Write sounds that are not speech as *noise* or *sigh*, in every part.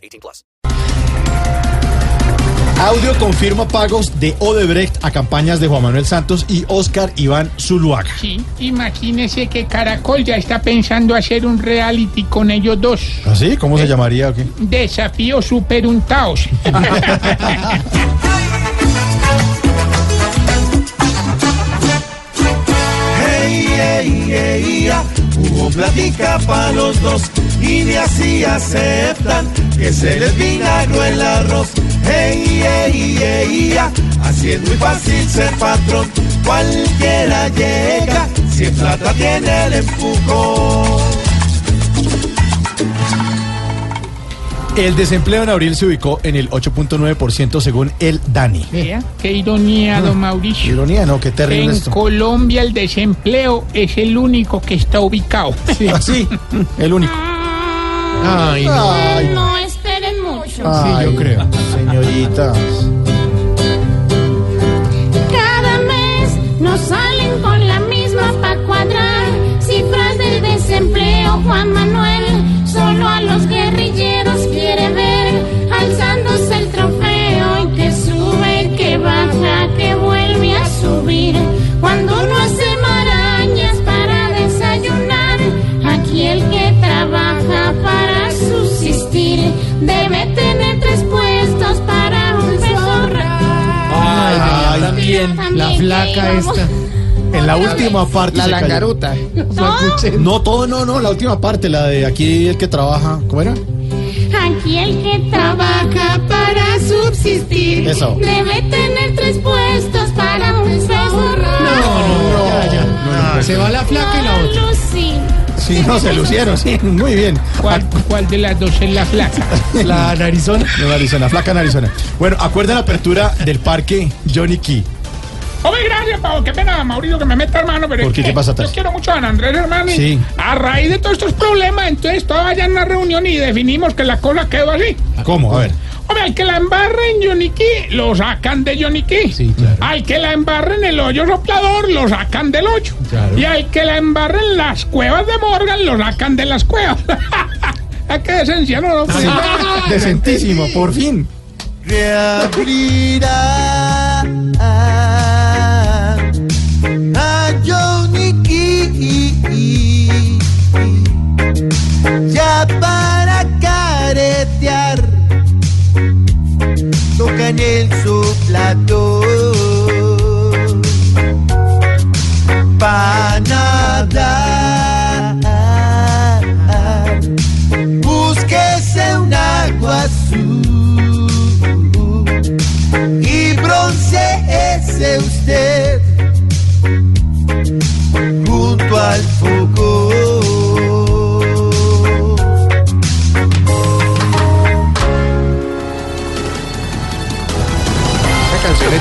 18 plus. Audio confirma pagos de Odebrecht a campañas de Juan Manuel Santos y Oscar Iván Zuluaga. Sí, imagínese que Caracol ya está pensando hacer un reality con ellos dos. ¿Así? ¿Cómo se llamaría? o qué? Desafío superuntaos. *laughs* Hubo plática para los dos y de así aceptan que se les vinagró el arroz. Hey, hey, hey, ya. Así es muy fácil ser patrón, cualquiera llega, si en plata tiene el empujón. El desempleo en abril se ubicó en el 8.9% según el DANI. Vea, qué ironía, don Mauricio. Ironía, ¿no? Qué terrible En esto. Colombia el desempleo es el único que está ubicado. *laughs* Así, el único. Ay, no. Ay, No esperen mucho. Ay, yo creo. Señoritas. Cada mes nos salen con la misma pa' cuadrar. Cifras del desempleo, Juan Manuel. Solo a los guerrilleros quiere ver. Alzándose el trofeo y que sube, que baja, que vuelve a subir. Cuando uno hace marañas para desayunar, aquí el que trabaja para subsistir debe tener tres puestos para un mejor Ay, también, la flaca esta. En la última parte. La langaruta. No, todo no, no, la última parte, la de aquí el que trabaja. ¿Cómo era? Aquí el que trabaja para subsistir Eso. debe tener tres puestos para un Ya, ya. No, no, Se va la flaca y la otra. Lucy. Sí, no, se lucieron, sí, muy bien. ¿Cuál, cuál de las dos es la flaca? *laughs* La narizona. No, Arizona, flaca en Arizona. Bueno, acuerden la apertura del parque Johnny Key. Hombre, gracias, Pablo. Qué pena, Mauricio, que me meta hermano. Pero ¿Por qué? ¿Qué pasa, Yo quiero mucho a Don Andrés, hermano. Sí. A raíz de todos estos problemas, entonces todos vayan a una reunión y definimos que la cosa quedó así. ¿Cómo? A ver. Hombre, al que la embarre en Johnny Key, lo sacan de Johnny Key. Sí, claro. Al que la embarre en el hoyo soplador, lo sacan del hoyo. Claro. Y al que la embarre en las cuevas de Morgan, lo sacan de las cuevas. *laughs* ¿A qué decencia, no? *laughs* no? Decentísimo, por fin. reabrirá para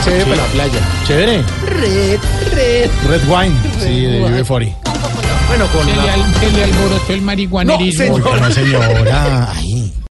Chévere para la playa. Chévere. Red, red. Red wine. Sí, de UB40. Bueno, con Se le, al- se le alborotó el marihuanerismo. Oiga, no, señora. *laughs* Ay,